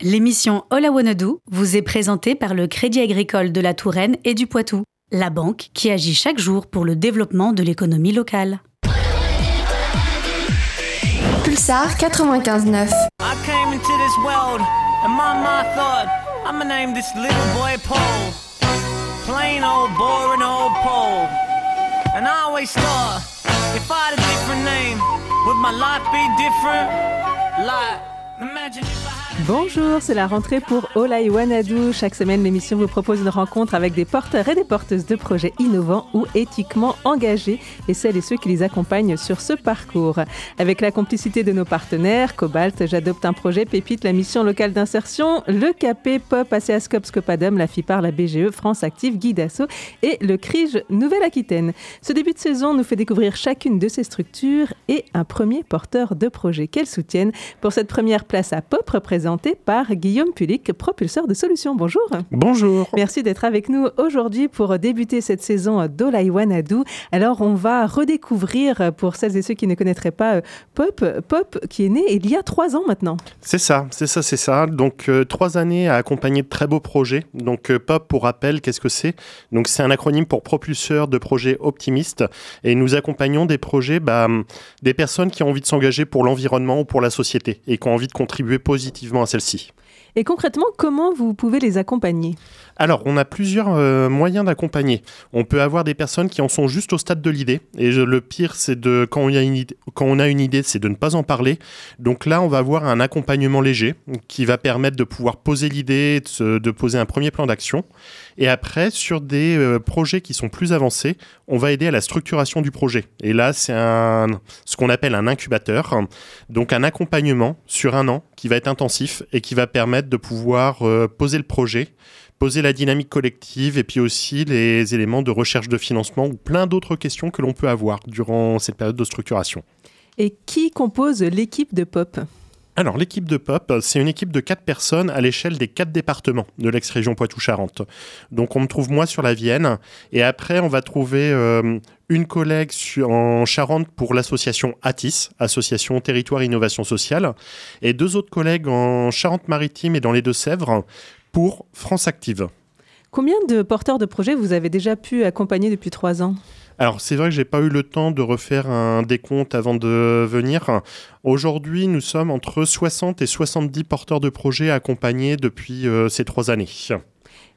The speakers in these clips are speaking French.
L'émission All I Wanna Do vous est présentée par le Crédit Agricole de la Touraine et du Poitou, la banque qui agit chaque jour pour le développement de l'économie locale. Pulsar 95.9 I came into this world and my mom thought I'ma name this little boy Paul. Plain old boring old Paul. And I always thought if I had a different name, would my life be different? Like, imagine if I Bonjour, c'est la rentrée pour Wanna Do. Chaque semaine, l'émission vous propose une rencontre avec des porteurs et des porteuses de projets innovants ou éthiquement engagés et celles et ceux qui les accompagnent sur ce parcours. Avec la complicité de nos partenaires, Cobalt, J'adopte un projet, Pépite, la mission locale d'insertion, le CAP, Pop, ACASCOP, Scopadum, la FIPAR, la BGE, France Active, Guidasso et le CRIGE Nouvelle-Aquitaine. Ce début de saison nous fait découvrir chacune de ces structures et un premier porteur de projet qu'elles soutiennent. Pour cette première place à Pop, par Guillaume Pulic, propulseur de solutions. Bonjour. Bonjour. Merci d'être avec nous aujourd'hui pour débuter cette saison d'Olaiwanadu. Alors, on va redécouvrir, pour celles et ceux qui ne connaîtraient pas Pop, Pop qui est né il y a trois ans maintenant. C'est ça, c'est ça, c'est ça. Donc, euh, trois années à accompagner de très beaux projets. Donc, euh, Pop, pour rappel, qu'est-ce que c'est? Donc, c'est un acronyme pour propulseur de projets optimistes. Et nous accompagnons des projets, bah, des personnes qui ont envie de s'engager pour l'environnement ou pour la société et qui ont envie de contribuer positivement à celle-ci. Et concrètement, comment vous pouvez les accompagner? Alors, on a plusieurs euh, moyens d'accompagner. On peut avoir des personnes qui en sont juste au stade de l'idée. Et le pire, c'est de quand on, a une idée, c'est de ne pas en parler. Donc là, on va avoir un accompagnement léger qui va permettre de pouvoir poser l'idée, de, se- de poser un premier plan d'action. Et après, sur des euh, projets qui sont plus avancés, on va aider à la structuration du projet. Et là, c'est ce qu'on appelle un incubateur. Donc un accompagnement sur un an qui va être intensif et qui va permettre de pouvoir euh, poser le projet, poser la dynamique collective et puis aussi les éléments de recherche de financement ou plein d'autres questions que l'on peut avoir durant cette période de structuration. Et qui compose l'équipe de Pop Alors, l'équipe de POP, c'est une équipe de quatre personnes à l'échelle des quatre départements de l'ex-région Poitou-Charentes. Donc, on me trouve moi sur la Vienne, et après, on va trouver euh, une collègue en Charente pour l'association ATIS, Association Territoire Innovation Sociale, et deux autres collègues en Charente-Maritime et dans les Deux-Sèvres pour France Active. Combien de porteurs de projets vous avez déjà pu accompagner depuis trois ans? Alors, c'est vrai que j'ai pas eu le temps de refaire un décompte avant de venir. Aujourd'hui, nous sommes entre 60 et 70 porteurs de projets accompagnés depuis euh, ces trois années.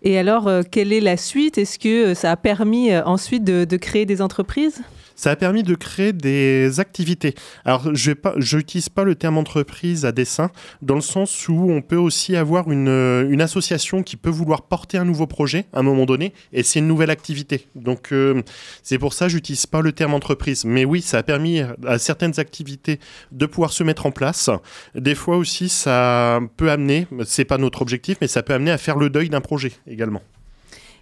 Et alors, euh, quelle est la suite? Est-ce que euh, ça a permis euh, ensuite de, de créer des entreprises? Ça a permis de créer des activités. Alors, je n'utilise pas le terme entreprise à dessein, dans le sens où on peut aussi avoir une, euh, une association qui peut vouloir porter un nouveau projet à un moment donné, et c'est une nouvelle activité. Donc, euh, c'est pour ça que j'utilise pas le terme entreprise. Mais oui, ça a permis à certaines activités de pouvoir se mettre en place. Des fois aussi, ça peut amener, c'est pas notre objectif, mais ça peut amener à faire le deuil d'un projet également.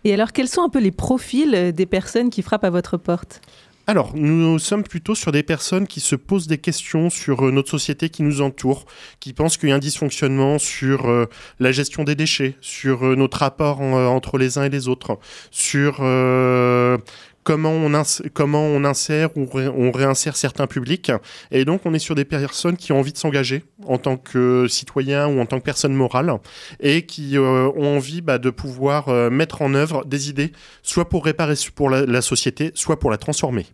Et alors, quels sont un peu les profils euh, des personnes qui frappent à votre porte? Alors, nous sommes plutôt sur des personnes qui se posent des questions sur euh, notre société qui nous entoure, qui pensent qu'il y a un dysfonctionnement sur euh, la gestion des déchets, sur euh, notre rapport en- entre les uns et les autres, sur comment, on insère ou on réinsère certains publics. Et donc, on est sur des personnes qui ont envie de s'engager en tant que citoyen ou en tant que personne morale et qui euh, ont envie bah, de pouvoir euh, mettre en œuvre des idées, soit pour réparer pour la- la société, soit pour la transformer.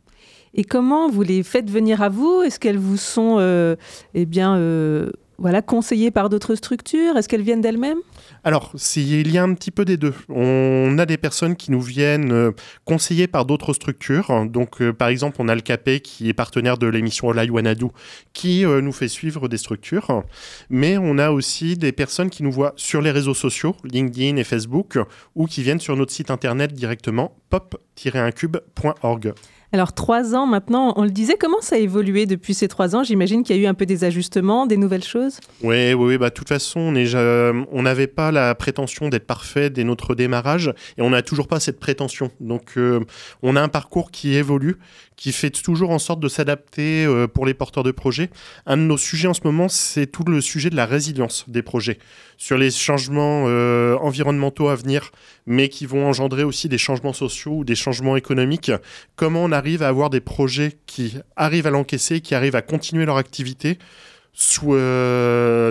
Et comment vous les faites venir à vous? Est-ce qu'elles vous sont euh, eh bien, euh, voilà, conseillées par d'autres structures Est-ce qu'elles viennent d'elles-mêmes? Alors, il y a un petit peu des deux. On a des personnes qui nous viennent euh, conseillées par d'autres structures. Donc, euh, par exemple, on a le CAPE qui est partenaire de l'émission Olai Wanadu qui euh, nous fait suivre des structures. Mais on a aussi des personnes qui nous voient sur les réseaux sociaux, LinkedIn et Facebook, ou qui viennent sur notre site internet directement, pop-incube.org. Alors, trois ans maintenant, on le disait, comment ça a évolué depuis ces trois ans? J'imagine qu'il y a eu un peu des ajustements, des nouvelles choses? Oui, oui, oui, bah, de toute façon, on on n'avait pas la prétention d'être parfait dès notre démarrage et on n'a toujours pas cette prétention. Donc, euh, on a un parcours qui évolue, qui fait toujours en sorte de s'adapter euh, pour les porteurs de projets. Un de nos sujets en ce moment, c'est tout le sujet de la résilience des projets sur les changements euh, environnementaux à venir, mais qui vont engendrer aussi des changements sociaux ou des changements économiques. Comment on arrive à avoir des projets qui arrivent à l'encaisser, qui arrivent à continuer leur activité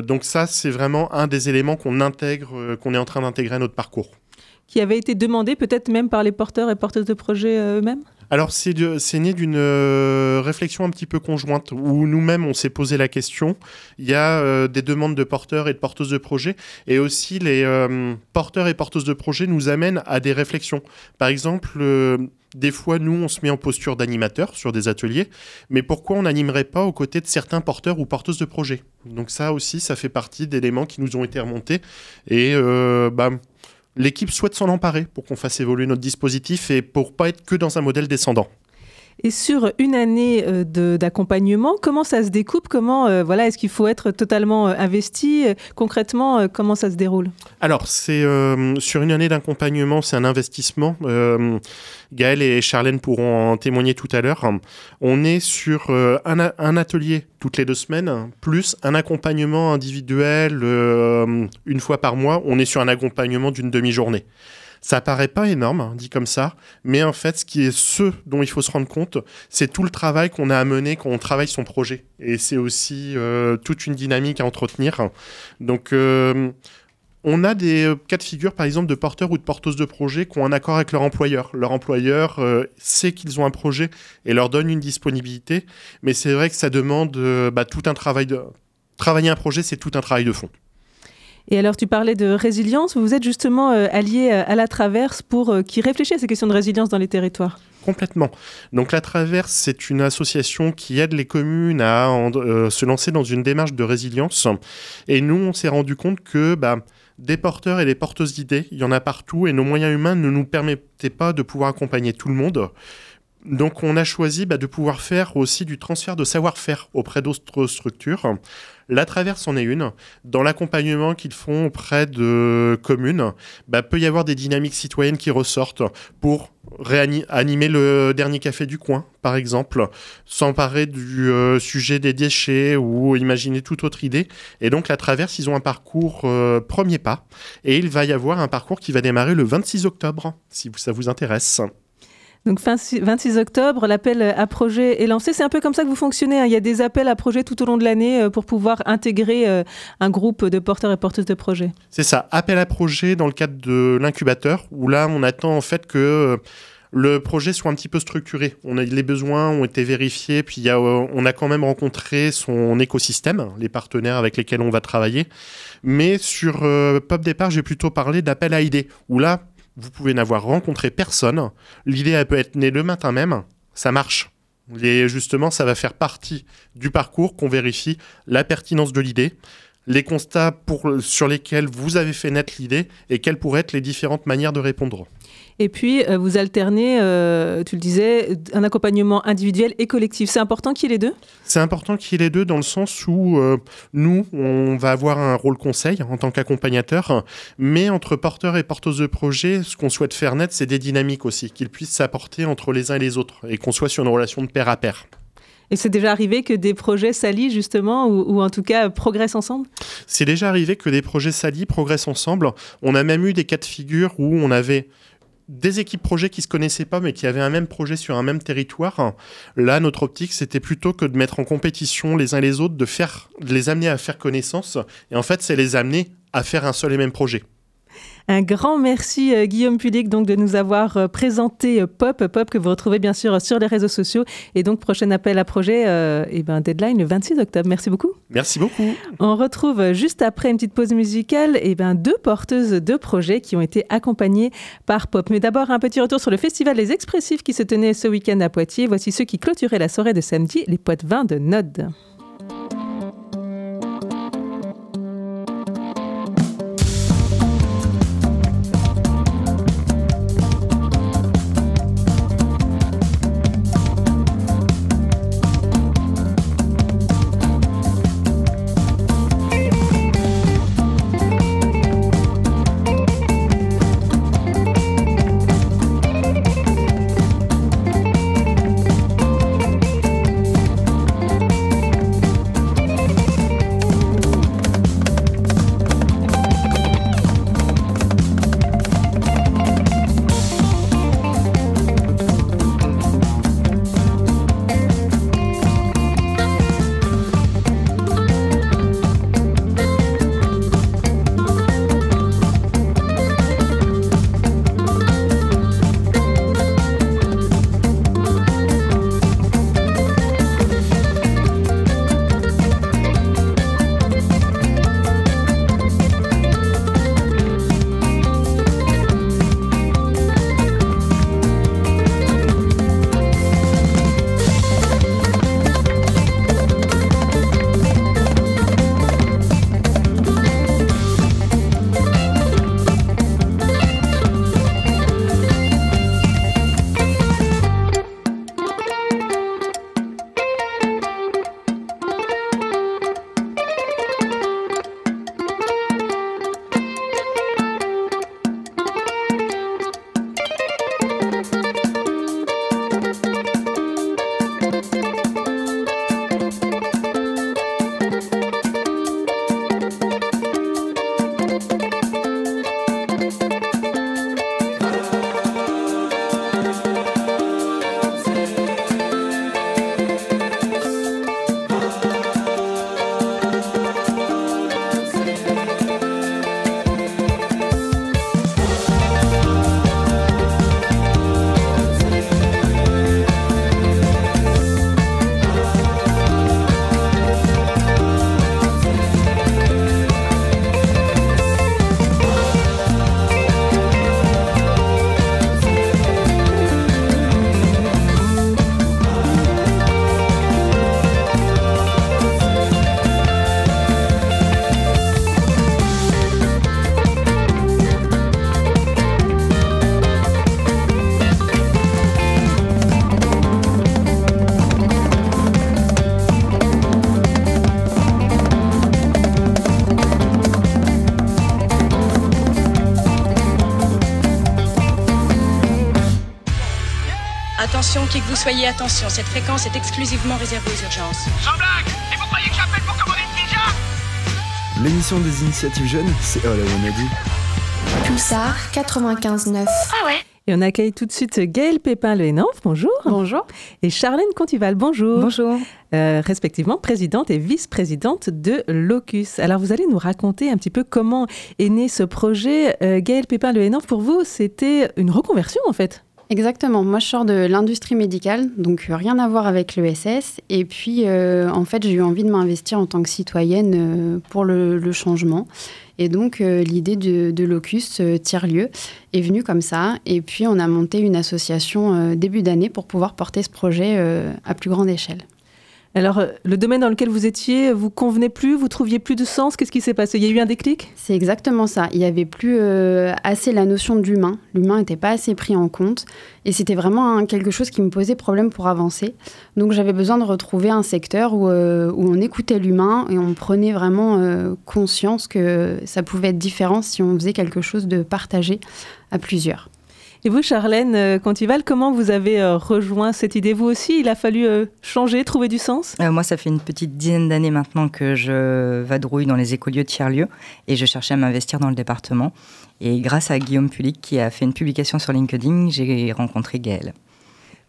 donc ça, c'est vraiment un des éléments qu'on intègre, qu'on est en train d'intégrer à notre parcours. Qui avait été demandé peut-être même par les porteurs et porteuses de projets eux-mêmes? Alors, c'est né d'une euh, réflexion un petit peu conjointe où nous-mêmes, on s'est posé la question. Il y a euh, des demandes de porteurs et de porteuses de projets et aussi les euh, porteurs et porteuses de projets nous amènent à des réflexions. Par exemple, des fois, nous, on se met en posture d'animateur sur des ateliers, mais pourquoi on n'animerait pas aux côtés de certains porteurs ou porteuses de projets? Donc ça aussi, ça fait partie d'éléments qui nous ont été remontés. Et bah, l'équipe souhaite s'en emparer pour qu'on fasse évoluer notre dispositif et pour pas être que dans un modèle descendant. Et sur une année euh, d'accompagnement, comment ça se découpe? Comment euh, voilà, est-ce qu'il faut être totalement euh, investi? Concrètement, comment ça se déroule? Alors, c'est sur une année d'accompagnement, c'est un investissement. Gaël et Charlène pourront en témoigner tout à l'heure. On est sur un, un, atelier toutes les deux semaines, plus un accompagnement individuel une fois par mois. On est sur un accompagnement d'une demi-journée. Ça paraît pas énorme, hein, dit comme ça, mais en fait, ce qui est ce dont il faut se rendre compte, c'est tout le travail qu'on a à mener quand on travaille son projet. Et c'est aussi euh, toute une dynamique à entretenir. Donc, euh, on a des euh, cas de figure, par exemple, de porteurs ou de porteuses de projets qui ont un accord avec leur employeur. Leur employeur sait qu'ils ont un projet et leur donne une disponibilité, mais c'est vrai que ça demande bah, tout un travail de... Travailler un projet, c'est tout un travail de fond. Et alors, tu parlais de résilience. Vous êtes justement euh, allié euh, à la Traverse pour euh, qui réfléchit à ces questions de résilience dans les territoires. Complètement. Donc la Traverse, c'est une association qui aide les communes à se lancer dans une démarche de résilience. Et nous, on s'est rendu compte que bah, des porteurs et des porteuses d'idées, il y en a partout, et nos moyens humains ne nous permettaient pas de pouvoir accompagner tout le monde. Donc on a choisi bah, de pouvoir faire aussi du transfert de savoir-faire auprès d'autres structures. La traverse en est une. Dans l'accompagnement qu'ils font auprès de communes, bah, peut y avoir des dynamiques citoyennes qui ressortent pour animer le dernier café du coin, par exemple, s'emparer du euh, sujet des déchets ou imaginer toute autre idée. Et donc la traverse, ils ont un parcours euh, premier pas. Et il va y avoir un parcours qui va démarrer le 26 octobre, si ça vous intéresse. Donc fin 26 octobre, l'appel à projet est lancé. C'est un peu comme ça que vous fonctionnez. Hein. Il y a des appels à projet tout au long de l'année euh, pour pouvoir intégrer euh, un groupe de porteurs et porteuses de projets. C'est ça, appel à projet dans le cadre de l'incubateur, où là on attend en fait que euh, le projet soit un petit peu structuré. On a, les besoins ont été vérifiés, puis on a quand même rencontré son écosystème, les partenaires avec lesquels on va travailler. Mais sur Pop Départ, j'ai plutôt parlé d'appel à idées, où là, vous pouvez n'avoir rencontré personne. L'idée, peut être née le matin même. Ça marche. Et justement, ça va faire partie du parcours qu'on vérifie la pertinence de l'idée, les constats sur lesquels vous avez fait naître l'idée et quelles pourraient être les différentes manières de répondre. Et puis, euh, vous alternez, euh, tu le disais, un accompagnement individuel et collectif. C'est important qu'il y ait les deux? C'est important qu'il y ait les deux dans le sens où euh, nous, on va avoir un rôle conseil en tant qu'accompagnateur, mais entre porteurs et porteuses de projets, ce qu'on souhaite faire naître, c'est des dynamiques aussi, qu'ils puissent s'apporter entre les uns et les autres et qu'on soit sur une relation de pair à pair. Et c'est déjà arrivé que des projets s'allient justement, ou, en tout cas progressent ensemble? C'est déjà arrivé que des projets s'allient, progressent ensemble. On a même eu des cas de figure où on avait des équipes projets qui se connaissaient pas mais qui avaient un même projet sur un même territoire. Là, notre optique, c'était plutôt que de mettre en compétition les uns les autres, de, faire, de les amener à faire connaissance. Et en fait, c'est les amener à faire un seul et même projet. Un grand merci euh, Guillaume Pulic donc de nous avoir euh, présenté euh, Pop, Pop que vous retrouvez bien sûr sur les réseaux sociaux et donc prochain appel à projet et ben deadline le 26 octobre. Merci beaucoup. Merci beaucoup. On retrouve juste après une petite pause musicale et ben deux porteuses de projets qui ont été accompagnées par Pop. Mais d'abord un petit retour sur le festival Les Expressifs qui se tenait ce week-end à Poitiers. Voici ceux qui clôturaient la soirée de samedi, les potes vins de Node. Attention, qui que vous soyez, attention, cette fréquence est exclusivement réservée aux urgences. Sans blague Et vous croyez que j'appelle pour commander une pizza? L'émission des initiatives jeunes, c'est All I Wanna Do. Pulsar 95.9. Ah ouais Et on accueille tout de suite Gaëlle Pépin Le Hénanf, bonjour. Bonjour. Et Charlène Contival, bonjour. Bonjour. Euh, respectivement présidente et vice-présidente de Locus. Alors vous allez nous raconter un petit peu comment est né ce projet. Euh, Gaëlle Pépin Le Hénanf, pour vous, c'était une reconversion en fait? Exactement. Moi, je sors de l'industrie médicale, donc euh, rien à voir avec l'ESS. Et puis, euh, en fait, j'ai eu envie de m'investir en tant que citoyenne euh, pour le, changement. Et donc, l'idée de, de Locus Tiers-Lieu est venue comme ça. Et puis, on a monté une association début d'année pour pouvoir porter ce projet à plus grande échelle. Alors, euh, le domaine dans lequel vous étiez, vous convenez plus, vous trouviez plus de sens? Qu'est-ce qui s'est passé? Il y a eu un déclic? C'est exactement ça. Il n'y avait plus euh, assez la notion de l'humain. N'était pas assez pris en compte. Et c'était vraiment quelque chose qui me posait problème pour avancer. Donc j'avais besoin de retrouver un secteur où, euh, on écoutait l'humain et on prenait vraiment conscience que ça pouvait être différent si on faisait quelque chose de partagé à plusieurs. Et vous, Charlène euh, Contival, comment vous avez euh, rejoint cette idée? Vous aussi, il a fallu euh, changer, trouver du sens? Euh, moi, ça fait une petite dizaine d'années maintenant que je vadrouille dans les écolieux tiers-lieux et je cherchais à m'investir dans le département. Et grâce à Guillaume Pulic qui a fait une publication sur LinkedIn, j'ai rencontré Gaëlle.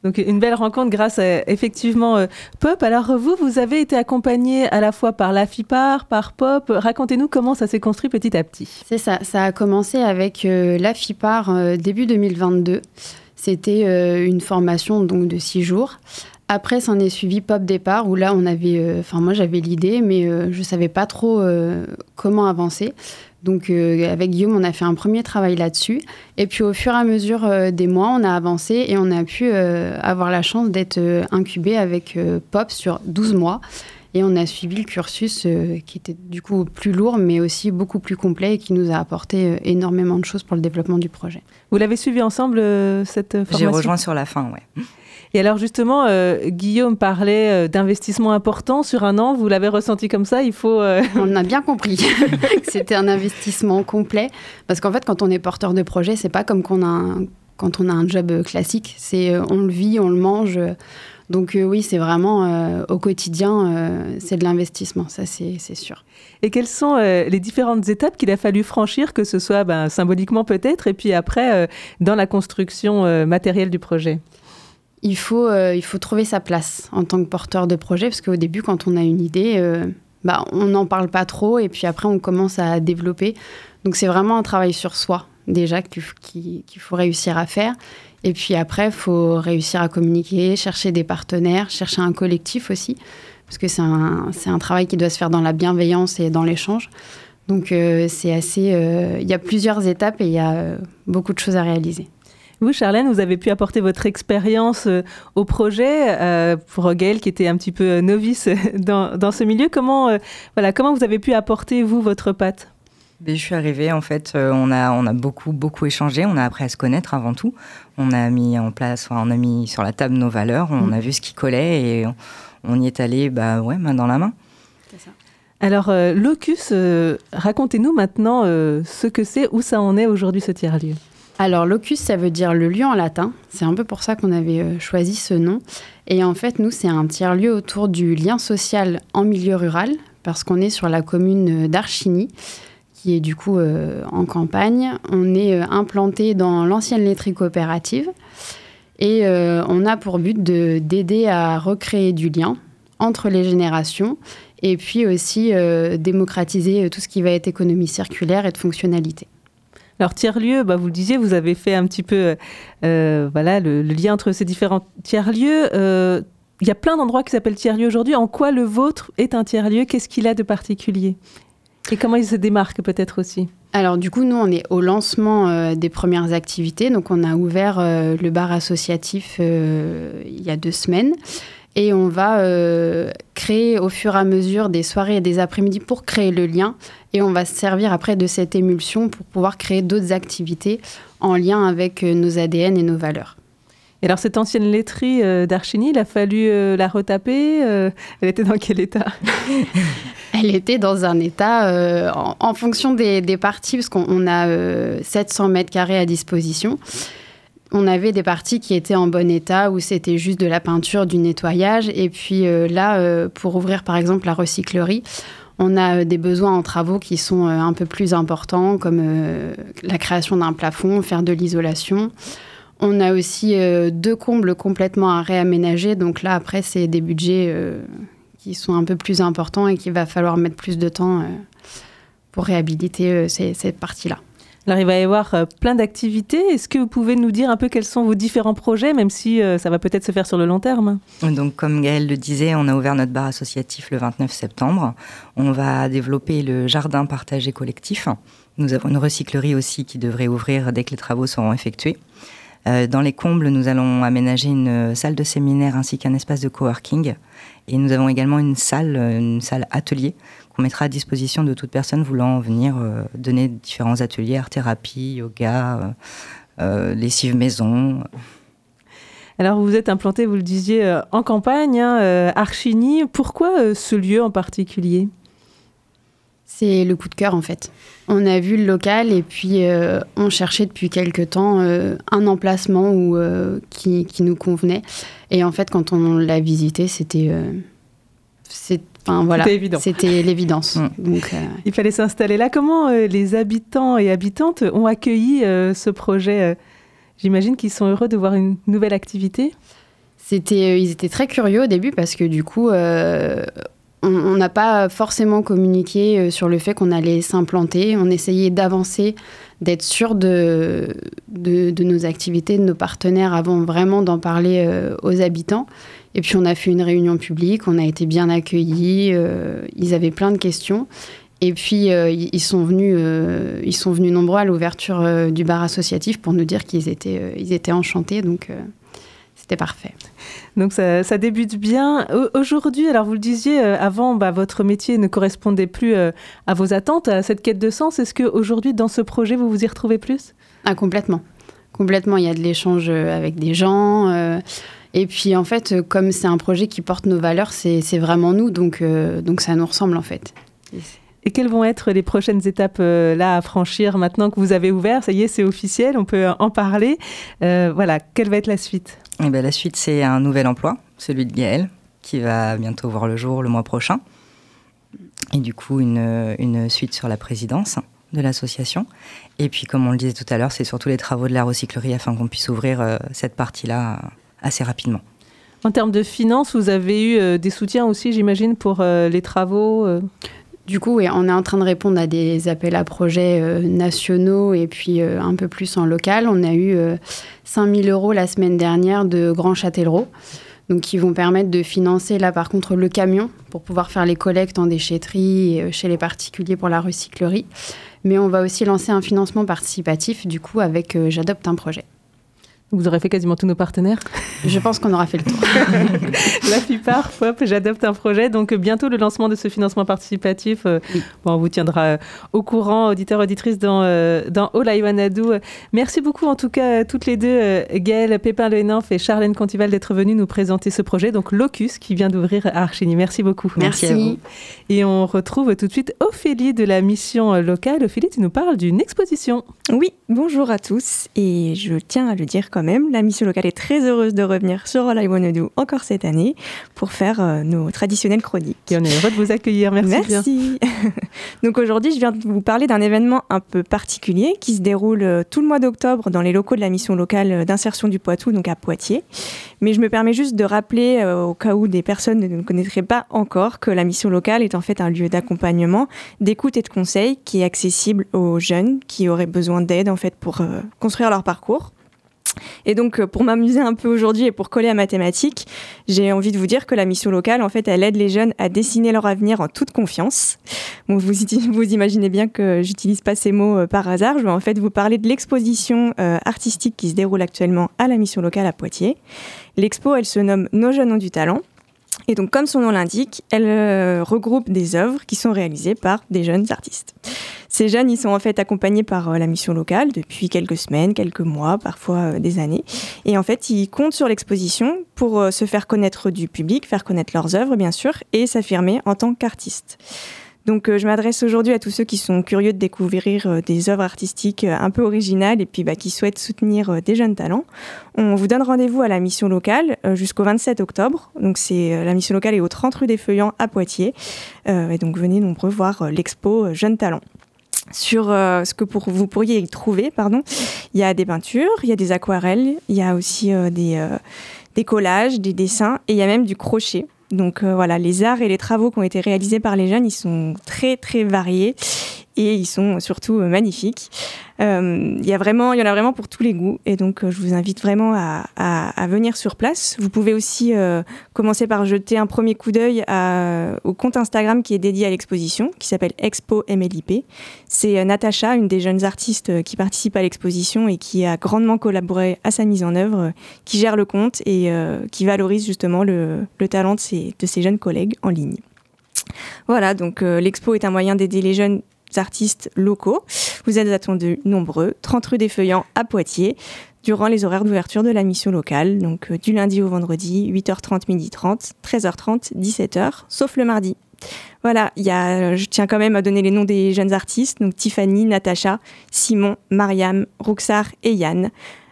Donc une belle rencontre grâce à effectivement euh, Pop. Alors vous, vous avez été accompagné à la fois par la FIPAR, par Pop. Racontez-nous comment ça s'est construit petit à petit. C'est ça, ça a commencé avec euh, la FIPAR euh, début 2022. C'était euh, une formation donc de six jours. Après, s'en est suivi Pop Départ, où là, on avait, euh, enfin moi j'avais l'idée, mais je savais pas trop comment avancer. Donc euh, avec Guillaume, on a fait un premier travail là-dessus. Et puis au fur et à mesure euh, des mois, on a avancé et on a pu euh, avoir la chance d'être euh, incubé avec euh, Pop sur 12 mois. Et on a suivi le cursus euh, qui était du coup plus lourd, mais aussi beaucoup plus complet et qui nous a apporté euh, énormément de choses pour le développement du projet. Vous l'avez suivi ensemble euh, cette formation? J'ai rejoint sur la fin, ouais. Et alors justement, euh, Guillaume parlait euh, d'investissement important sur un an. Vous l'avez ressenti comme ça? Il faut. euh, On a bien compris que c'était un investissement complet, parce qu'en fait, quand on est porteur de projet, c'est pas comme qu'on a un- quand on a un job classique. C'est on le vit, on le mange. Donc euh, oui, c'est vraiment euh, au quotidien, euh, c'est de l'investissement, ça c'est sûr. Et quelles sont les différentes étapes qu'il a fallu franchir, que ce soit ben, symboliquement peut-être, et puis après dans la construction matérielle du projet? Il faut, euh, il faut trouver sa place en tant que porteur de projet, parce qu'au début, quand on a une idée, euh, bah, on n'en parle pas trop, et puis après, on commence à développer. Donc c'est vraiment un travail sur soi, déjà, qu'il faut réussir à faire. Et puis après, il faut réussir à communiquer, chercher des partenaires, chercher un collectif aussi, parce que c'est un, un travail qui doit se faire dans la bienveillance et dans l'échange. Donc euh, c'est assez... Il y a plusieurs étapes et il y a beaucoup de choses à réaliser. Vous, Charlène, vous avez pu apporter votre expérience euh, au projet. euh, pour Gaëlle, qui était un petit peu euh, novice dans, dans ce milieu, comment, euh, voilà, comment vous avez pu apporter, vous, votre patte? Mais je suis arrivée, en fait, euh, on, a, on a beaucoup, beaucoup échangé, on a appris à se connaître avant tout. On a mis en place, on a mis sur la table nos valeurs, on a vu ce qui collait et on, on y est allé, bah ouais, main dans la main. Alors, euh, Locus, euh, racontez-nous maintenant euh, ce que c'est, où ça en est aujourd'hui ce tiers-lieu? Alors, locus, ça veut dire le lieu en latin. C'est un peu pour ça qu'on avait euh, choisi ce nom. Et en fait, nous, c'est un tiers-lieu autour du lien social en milieu rural, parce qu'on est sur la commune d'Archigny, qui est du coup euh, en campagne. On est euh, implanté dans l'ancienne laiterie coopérative. Et euh, on a pour but de- d'aider à recréer du lien entre les générations et puis aussi euh, démocratiser euh, tout ce qui va être économie circulaire et de fonctionnalité. Alors, tiers-lieu, bah, vous le disiez, vous avez fait un petit peu euh, voilà, le, lien entre ces différents tiers-lieux. Euh, Il y a plein d'endroits qui s'appellent tiers-lieux aujourd'hui. En quoi le vôtre est un tiers-lieu? Qu'est-ce qu'il a de particulier? Et comment il se démarque peut-être aussi? Alors du coup, nous, on est au lancement euh, des premières activités. Donc on a ouvert euh, le bar associatif euh, il y a deux semaines. Et on va euh, créer au fur et à mesure des soirées et des après-midi pour créer le lien. Et on va se servir après de cette émulsion pour pouvoir créer d'autres activités en lien avec euh, nos ADN et nos valeurs. Et alors, cette ancienne laiterie euh, d'Archigny, il a fallu euh, la retaper. elle était dans quel état Elle était dans un état, en, en fonction des, des parties, parce qu'on on a euh, 700 mètres carrés à disposition. On avait des parties qui étaient en bon état, où c'était juste de la peinture, du nettoyage. Et puis euh, là, euh, pour ouvrir par exemple la recyclerie, on a des besoins en travaux qui sont un peu plus importants, comme la création d'un plafond, faire de l'isolation. On a aussi deux combles complètement à réaménager. Donc là, après, c'est des budgets qui sont un peu plus importants et qu'il va falloir mettre plus de temps pour réhabiliter cette partie-là. Alors, il va y avoir euh, plein d'activités. Est-ce que vous pouvez nous dire un peu quels sont vos différents projets, même si euh, ça va peut-être se faire sur le long terme? Donc, comme Gaëlle le disait, on a ouvert notre bar associatif le 29 septembre. On va développer le jardin partagé collectif. Nous avons une recyclerie aussi qui devrait ouvrir dès que les travaux seront effectués. Euh, dans les combles, nous allons aménager une salle de séminaire ainsi qu'un espace de coworking. Et nous avons également une salle, une salle atelier qu'on mettra à disposition de toute personne voulant venir euh, donner différents ateliers, art-thérapie, yoga, euh, euh, lessive maison. Alors vous êtes implanté, vous le disiez, en campagne, hein, Archigny. Pourquoi ce lieu en particulier? C'est le coup de cœur en fait. On a vu le local et puis on cherchait depuis quelque temps un emplacement où, qui, qui, nous convenait. Et en fait, quand on l'a visité, c'était voilà, c'était l'évidence. Mm. Donc, euh, Il fallait s'installer là. Comment euh, les habitants et habitantes ont accueilli euh, ce projet J'imagine qu'ils sont heureux de voir une nouvelle activité? C'était, ils étaient très curieux au début parce que du coup, on n'a pas forcément communiqué sur le fait qu'on allait s'implanter. On essayait d'avancer, d'être sûr de, de, nos activités, de nos partenaires avant vraiment d'en parler aux habitants. Et puis on a fait une réunion publique, on a été bien accueillis, euh, ils avaient plein de questions. Et puis euh, ils, sont venus, euh, ils sont venus nombreux à l'ouverture du bar associatif pour nous dire qu'ils étaient, ils étaient enchantés. Donc c'était parfait. Donc ça, débute bien. Aujourd'hui, alors vous le disiez, avant, bah, votre métier ne correspondait plus à vos attentes, à cette quête de sens. Est-ce qu'aujourd'hui, dans ce projet, vous vous y retrouvez plus? Ah, complètement. Complètement. Il y a de l'échange avec des gens. Et puis en fait, euh, comme c'est un projet qui porte nos valeurs, c'est vraiment nous, donc, euh, donc ça nous ressemble en fait. Et quelles vont être les prochaines étapes euh, là à franchir maintenant que vous avez ouvert? Ça y est, c'est officiel, on peut en parler. voilà, quelle va être la suite? Eh bien, La suite, c'est un nouvel emploi, celui de Gaël, qui va bientôt voir le jour le mois prochain. Et du coup, une, une suite sur la présidence de l'association. Et puis, comme on le disait tout à l'heure, c'est surtout les travaux de la recyclerie afin qu'on puisse ouvrir cette partie-là assez rapidement. En termes de finances, vous avez eu euh, des soutiens aussi, j'imagine, pour euh, les travaux euh? Du coup, on est en train de répondre à des appels à projets nationaux et puis un peu plus en local. On a eu 5000 euros la semaine dernière de Grand Châtellerault, donc qui vont permettre de financer là par contre le camion pour pouvoir faire les collectes en déchetterie et chez les particuliers pour la recyclerie. Mais on va aussi lancer un financement participatif du coup avec J'adopte un projet. Vous aurez fait quasiment tous nos partenaires Je pense qu'on aura fait le tour. la plupart, hop, j'adopte un projet. Donc bientôt le lancement de ce financement participatif. Euh, bon, on vous tiendra euh, au courant, auditeurs, auditrices, dans, euh, dans All I Merci beaucoup en tout cas toutes les deux, Gaëlle Pépin-Lehenanf et Charlène Contival d'être venues nous présenter ce projet, donc Locus, qui vient d'ouvrir à Archini. Merci beaucoup. Merci, à vous. Et on retrouve tout de suite Ophélie de la mission locale. Ophélie, tu nous parles d'une exposition. Oui, bonjour à tous. Et je tiens à le dire comme La mission locale est très heureuse de revenir sur All I Wanna Do encore cette année pour faire euh, nos traditionnelles chroniques. Et on est heureux de vous accueillir. Merci. Merci. Donc aujourd'hui, je viens de vous parler d'un événement un peu particulier qui se déroule euh, tout le mois d'octobre dans les locaux de la mission locale euh, d'insertion du Poitou, donc à Poitiers. Mais je me permets juste de rappeler, au cas où des personnes ne connaîtraient pas encore, que la mission locale est en fait un lieu d'accompagnement, d'écoute et de conseil qui est accessible aux jeunes qui auraient besoin d'aide en fait pour construire leur parcours. Et donc, euh, pour m'amuser un peu aujourd'hui et pour coller à mathématiques, j'ai envie de vous dire que la mission locale, en fait, elle aide les jeunes à dessiner leur avenir en toute confiance. Bon, vous, vous imaginez bien que j'utilise pas ces mots euh, par hasard. Je vais en fait vous parler de l'exposition euh, artistique qui se déroule actuellement à la mission locale à Poitiers. L'expo, elle se nomme Nos jeunes ont du talent. Et donc, comme son nom l'indique, elle regroupe des œuvres qui sont réalisées par des jeunes artistes. Ces jeunes, ils sont en fait accompagnés par euh, la mission locale depuis quelques semaines, quelques mois, parfois euh, des années. Et en fait, ils comptent sur l'exposition pour euh, se faire connaître du public, faire connaître leurs œuvres, bien sûr, et s'affirmer en tant qu'artistes. Donc je m'adresse aujourd'hui à tous ceux qui sont curieux de découvrir des œuvres artistiques un peu originales et puis bah, qui souhaitent soutenir des jeunes talents. On vous donne rendez-vous à la mission locale jusqu'au 27 octobre. Donc c'est la mission locale est au 30 rue des Feuillants à Poitiers. et donc venez nombreux voir l'expo Jeunes Talents sur ce que pour, vous pourriez y trouver. Pardon. Il y a des peintures, il y a des aquarelles, il y a aussi des, des collages, des dessins et il y a même du crochet. Donc euh, voilà, les arts et les travaux qui ont été réalisés par les jeunes, ils sont très très variés et ils sont surtout euh, magnifiques. Euh, il y y en a vraiment pour tous les goûts et donc euh, je vous invite vraiment à, venir sur place. Vous pouvez aussi commencer par jeter un premier coup d'œil au compte Instagram qui est dédié à l'exposition, qui s'appelle Expo MLIP. C'est Natacha, une des jeunes artistes qui participe à l'exposition et qui a grandement collaboré à sa mise en œuvre, qui gère le compte et qui valorise justement le, le talent de ses jeunes collègues en ligne. Voilà, donc l'expo est un moyen d'aider les jeunes artistes locaux. Vous êtes attendus nombreux, 30 rue des Feuillants à Poitiers, durant les horaires d'ouverture de la mission locale, donc euh, du lundi au vendredi, 8h30, 12h30, 13h30, 17h, sauf le mardi. Voilà, je tiens quand même à donner les noms des jeunes artistes, donc Tiffany, Natacha, Simon, Mariam, Ruxar et Yann.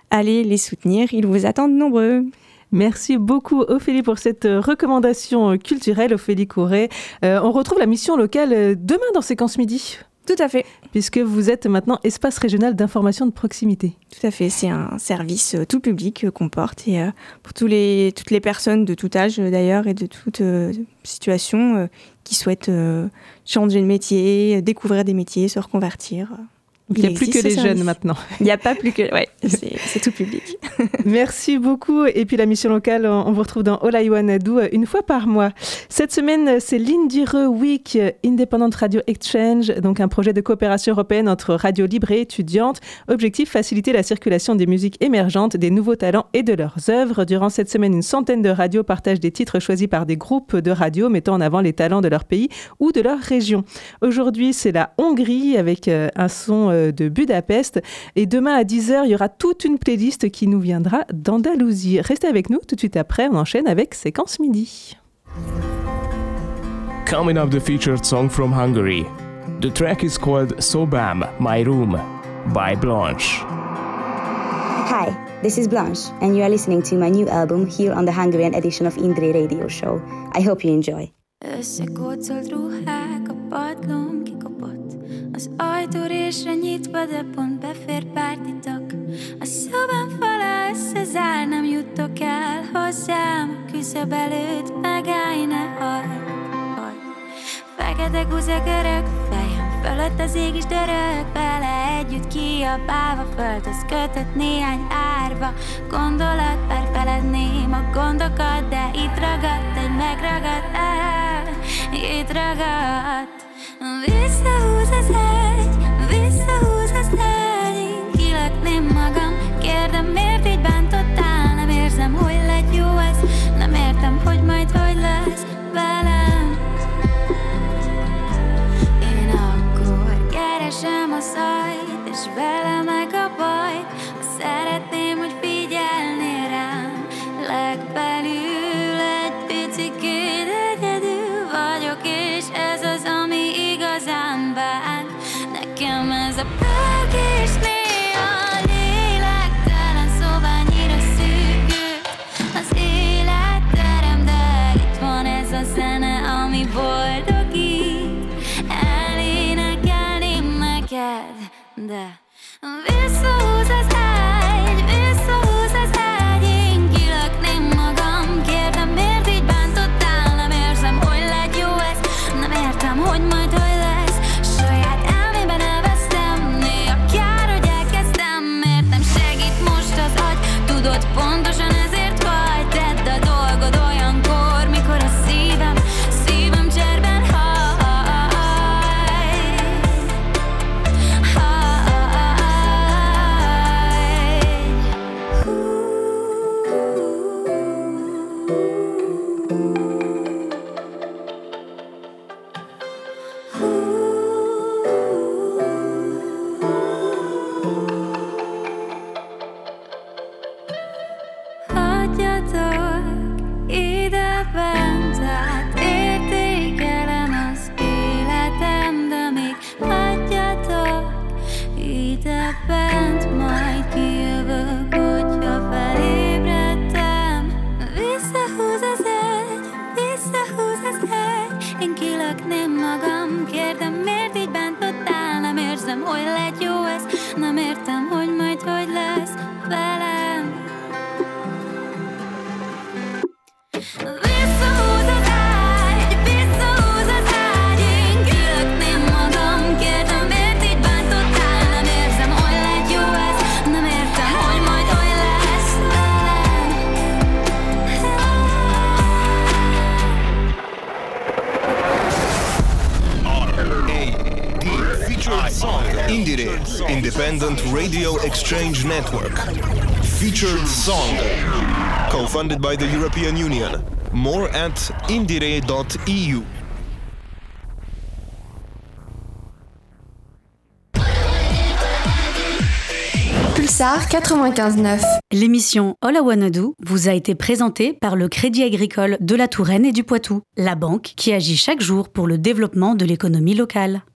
Allez les soutenir, ils vous attendent nombreux. Merci beaucoup Ophélie pour cette euh, recommandation euh, culturelle, Ophélie Courret. on retrouve la mission locale demain dans Séquence Midi. Tout à fait. Puisque vous êtes maintenant espace régional d'information de proximité. Tout à fait. C'est un service euh, tout public euh, qu'on porte et euh, pour tous les, toutes les personnes de tout âge d'ailleurs et de toute situation qui souhaitent changer de métier, découvrir des métiers, se reconvertir. Il n'y a plus que les jeunes maintenant. Il n'y a pas plus que. Ouais, c'est tout public. Merci beaucoup. Et puis la mission locale, on vous retrouve dans Olaïwanadou euh, une fois par mois. Cette semaine, c'est l'Indire Week Independent Radio Exchange, donc un projet de coopération européenne entre radio libre et étudiantes. Objectif faciliter la circulation des musiques émergentes, des nouveaux talents et de leurs œuvres. Durant cette semaine, une centaine de radios partagent des titres choisis par des groupes de radios mettant en avant les talents de leur pays ou de leur région. Aujourd'hui, c'est la Hongrie avec euh, un son euh, de Budapest. Et demain à 10h, il y aura toute une playlist qui nous viendra d'Andalousie. Restez avec nous, tout de suite après, on enchaîne avec Séquence Midi. Coming up the featured song from Hungary. The track is called Sobam, My Room, by Blanche. Hi, this is Blanche, and you are listening to my new album here on the Hungarian edition of Indre Radio Show. I hope you enjoy. Az ajtórésre nyitva, de pont befér pár hozzám A küszöb előtt megállj, ne hagyd Fekete guza görög, fejem fölött az ég is dörög Vele együtt kiabálva földhöz kötött néhány árva. Gondolat pár feledném a gondokat De itt ragadt, egy megragadt, el, itt ragadt. Visszahúz az egy, visszahúz az egy side, there's. Independent Radio Exchange Network. Featured song co-funded by the European Union. More at indire.eu. Pulsar 95.9. L'émission All I Wanna Do vous a été présentée par le Crédit Agricole de la Touraine et du Poitou, la banque qui agit chaque jour pour le développement de l'économie locale.